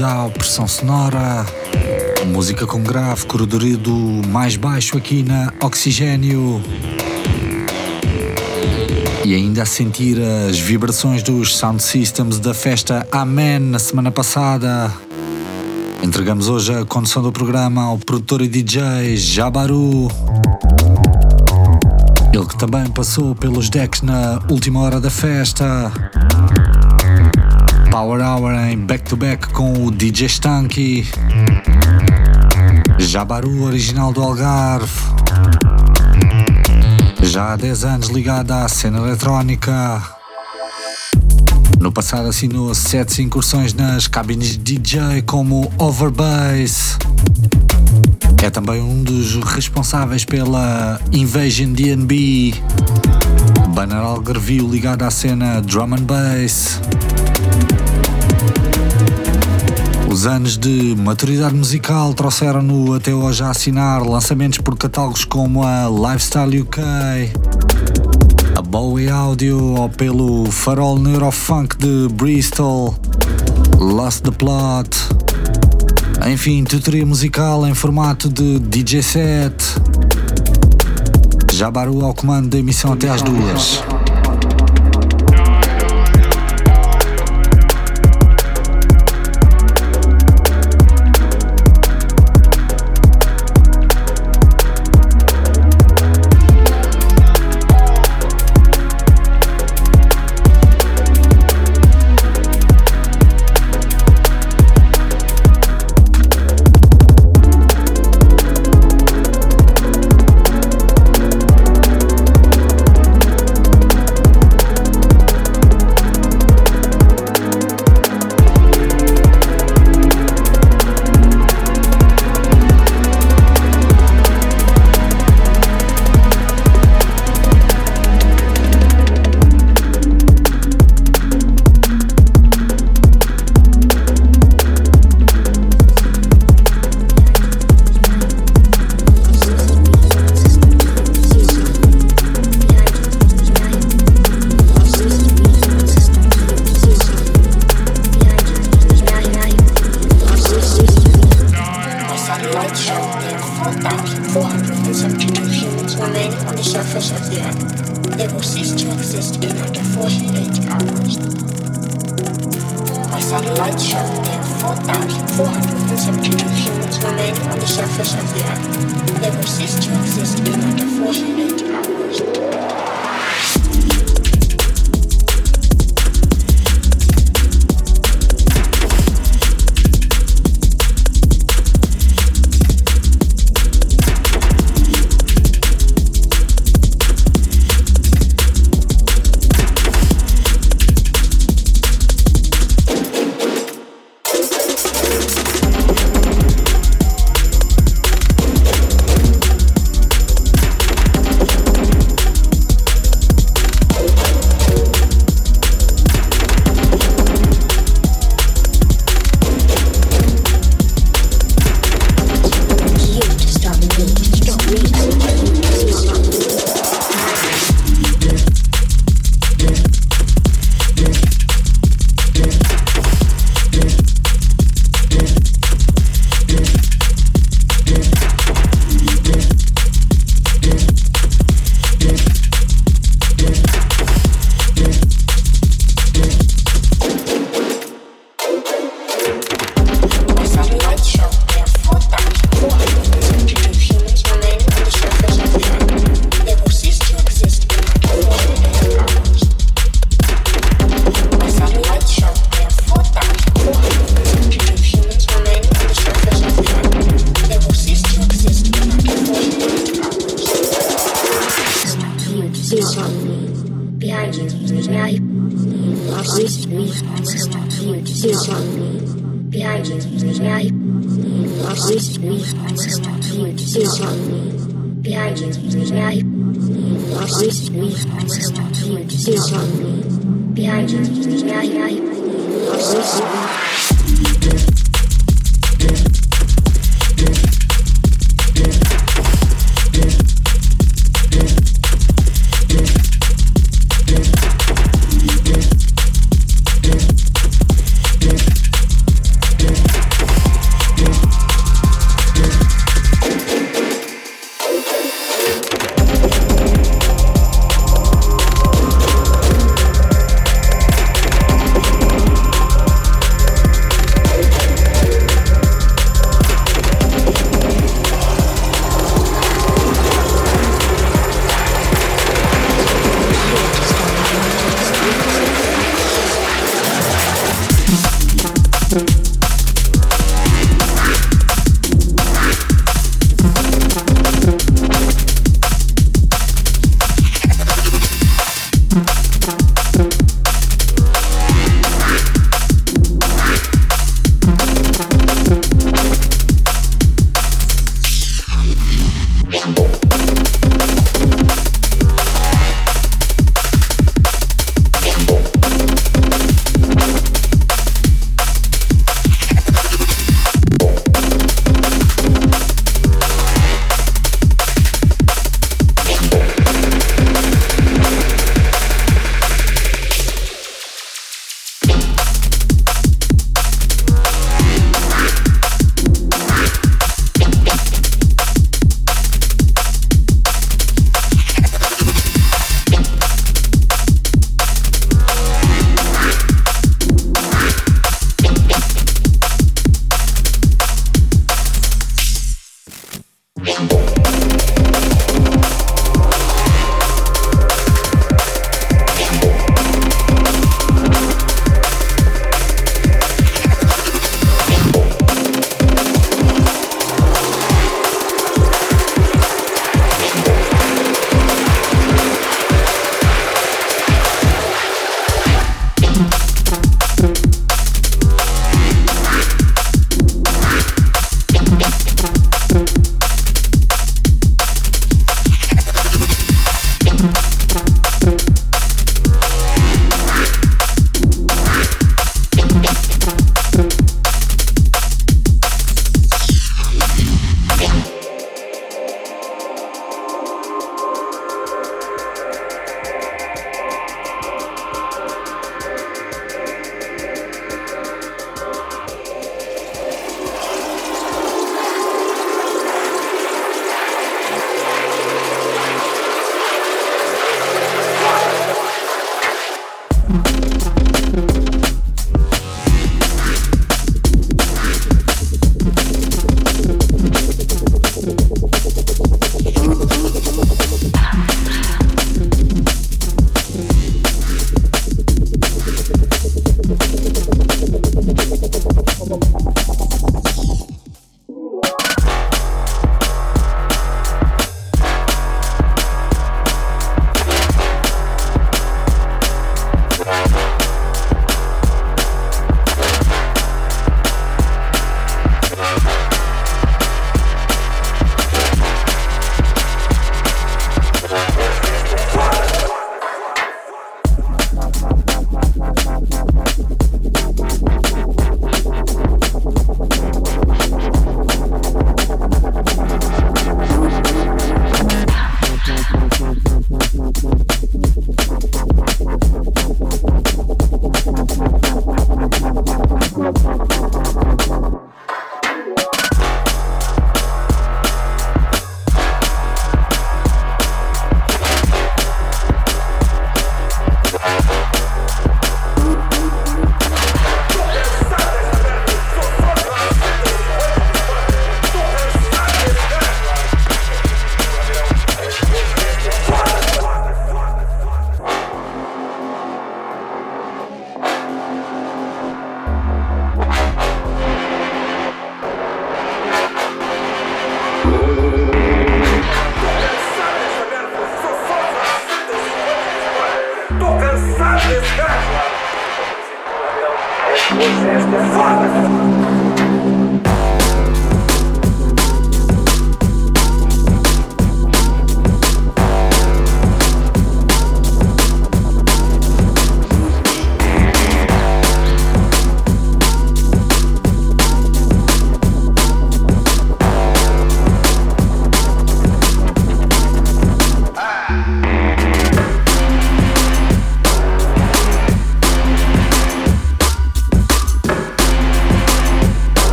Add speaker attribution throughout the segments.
Speaker 1: ao Pressão Sonora, música com grave, corredorido mais baixo aqui na Oxigênio. E ainda a sentir as vibrações dos sound systems da festa Amen na semana passada. Entregamos hoje a condução do programa ao produtor e DJ Jabaru. Ele que também passou pelos decks na última hora da festa. Power Hour em back-to-back com o DJ Stanky. Jabaru original do Algarve. Já há 10 anos ligado à cena eletrónica. No passado assinou sete incursões nas cabines de DJ como Overbass. É também um dos responsáveis pela Invasion DNB. Banner Algarvio ligado à cena Drum and Bass. Os anos de maturidade musical trouxeram-no até hoje a assinar lançamentos por catálogos como a Lifestyle UK, a Bowie Audio ou pelo Farol Neurofunk de Bristol, Lost the Plot. Enfim, tutoria musical em formato de DJ set. Jabaru ao comando da emissão até às duas.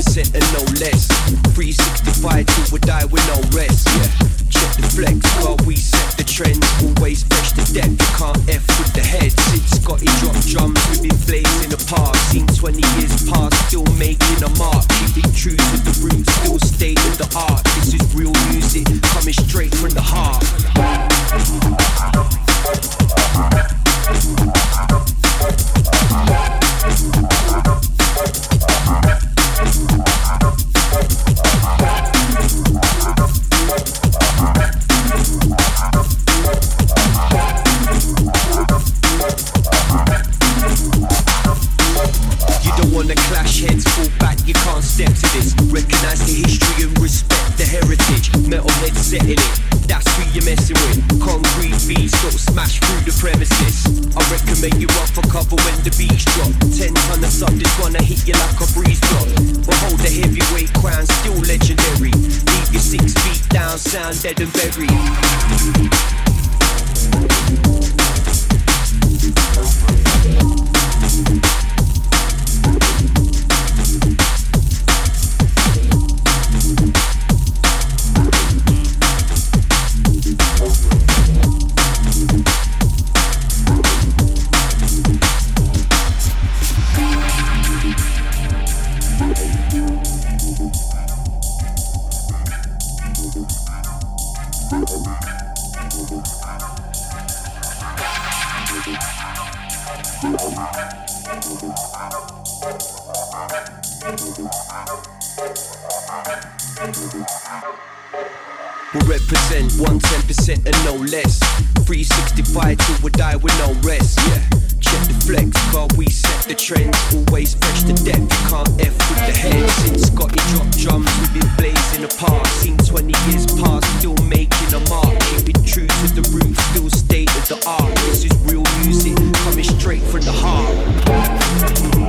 Speaker 2: percent and no less. 365 till we die with no rest. Yeah. Check the flex, while we set the trends. Always fresh to death, you
Speaker 3: can't f with the head. Since Scotty dropped drums, we've been blazing the park. Seen 20 years past, still making a mark. Keeping true to the roots, still stay in the art. This is real music, coming straight from the heart. Dead and 365 till we die with no rest. Yeah. Check the flex, car we set the trends. Always fresh to death, you can't F with the head. Since Scotty dropped drums, we've been blazing apart. Seen 20 years past, still making a mark. Keep it true to the roots, still state of the art. This is real music, coming straight from the heart.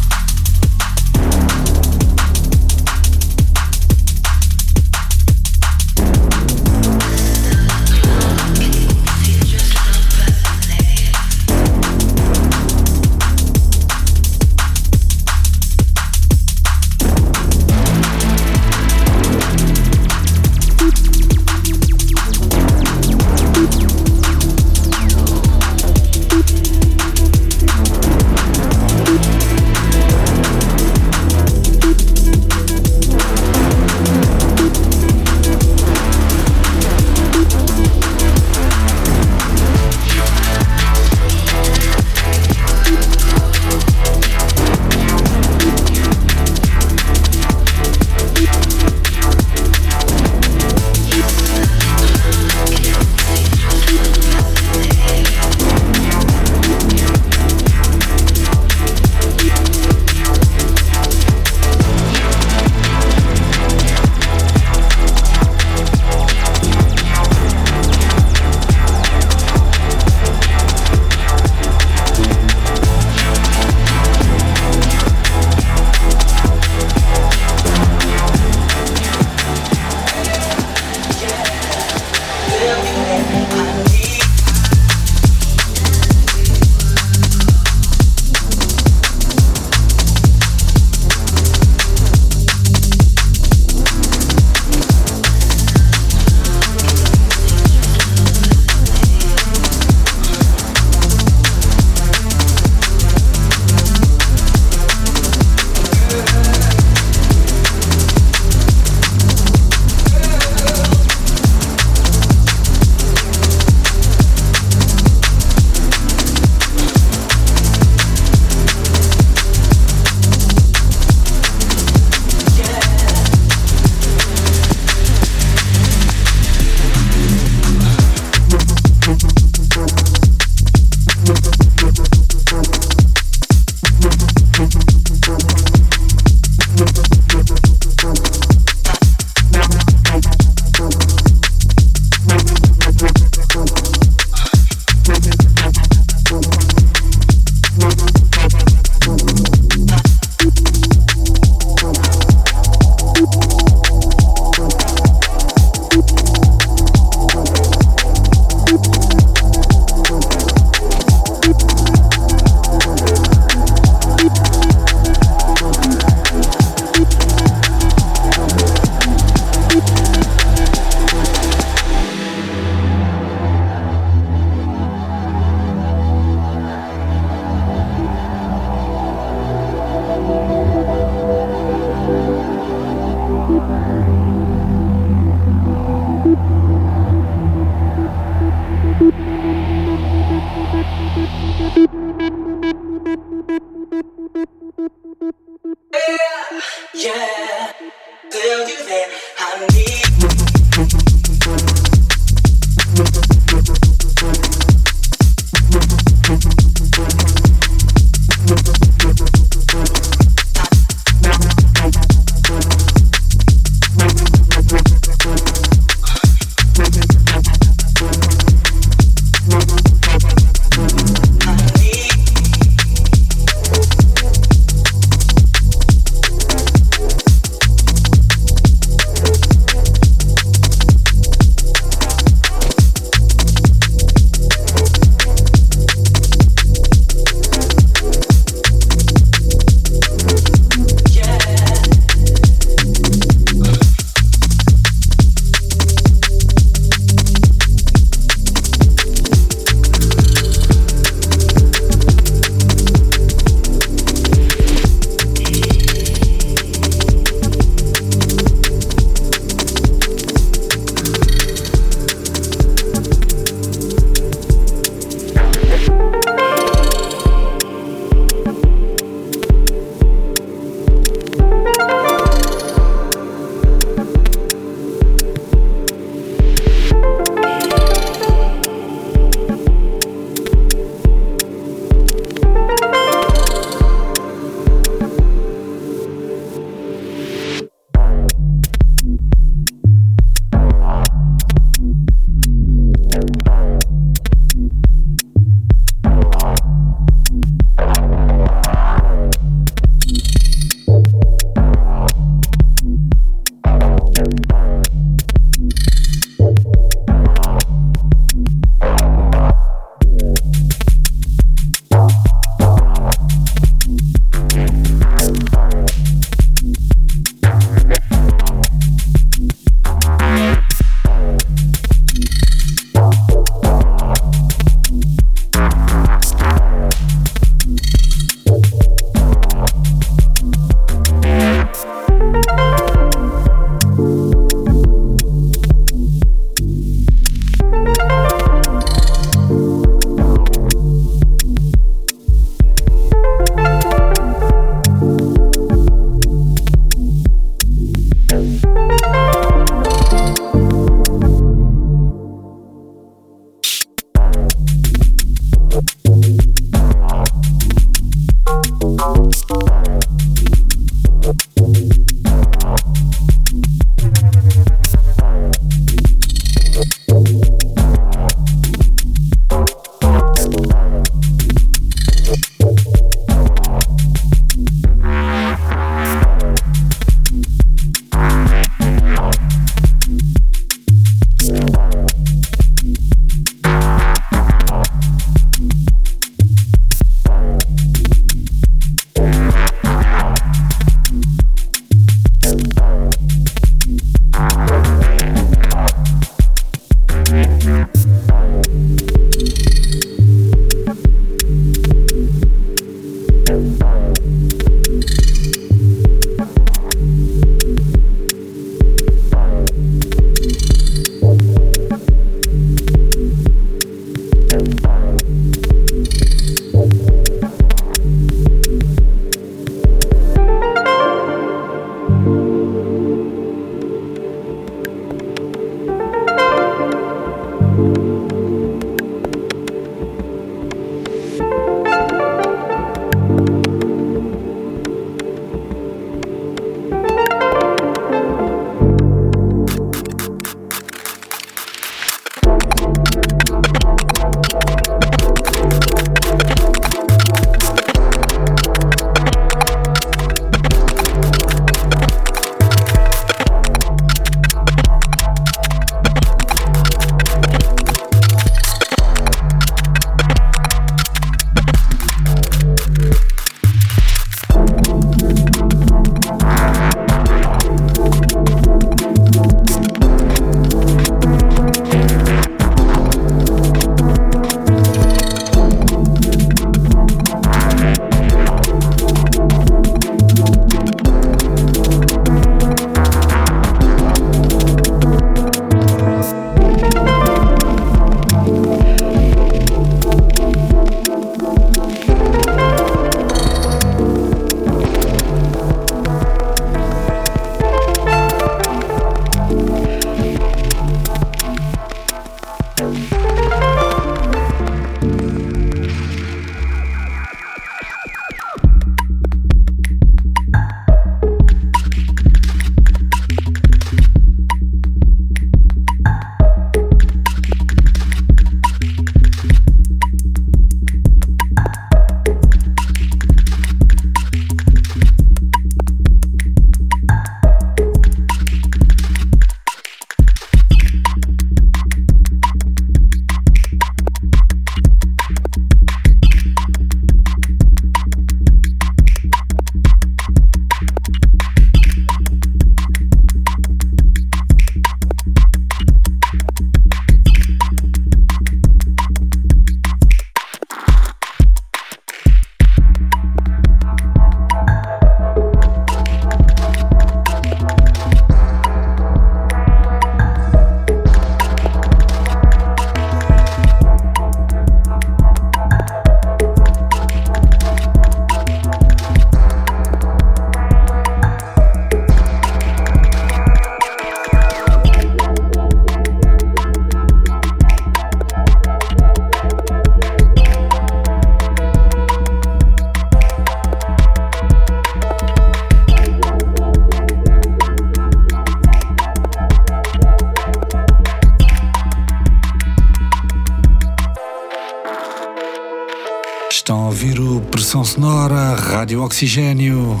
Speaker 1: Sonora, Rádio Oxigênio,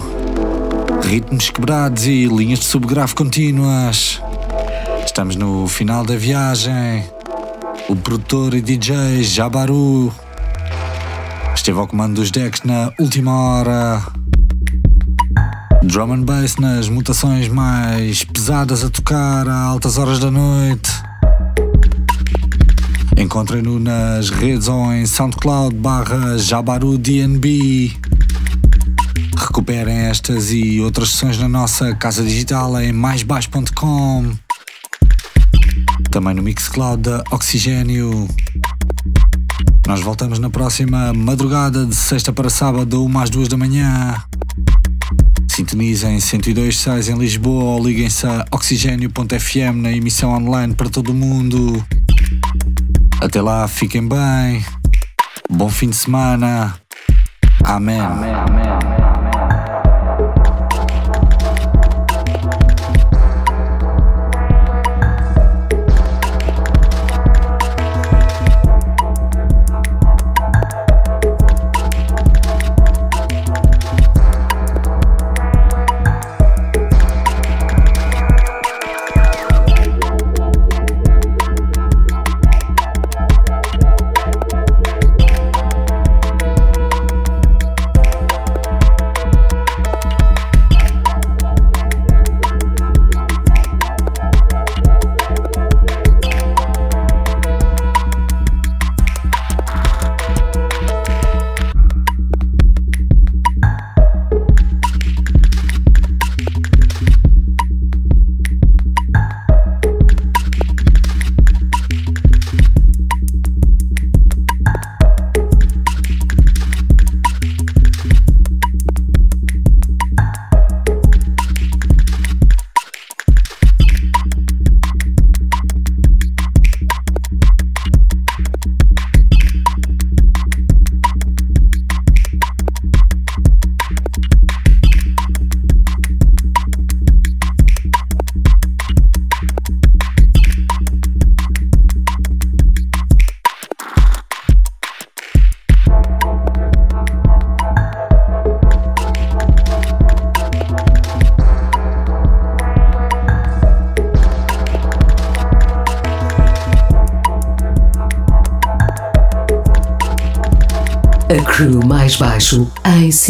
Speaker 1: ritmos quebrados e linhas de subgrave contínuas. Estamos no final da viagem. O produtor e DJ Jabaru esteve ao comando dos decks na última hora. Drum and bass nas mutações mais pesadas a tocar a altas horas da noite. Encontrem-no nas redes ou em SoundCloud barra Jabaru DNB. Recuperem estas e outras sessões na nossa casa digital em maisbaixo.com. Também no Mixcloud da Oxigênio. Nós voltamos na próxima madrugada de sexta para sábado, uma às duas da manhã. Sintonizem 102.6 em Lisboa ou liguem-se a oxigênio.fm na emissão online para todo o mundo. Até lá, fiquem bem. Bom fim de semana. Amém. amém, amém.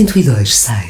Speaker 4: Crew mais baixo em 102.6.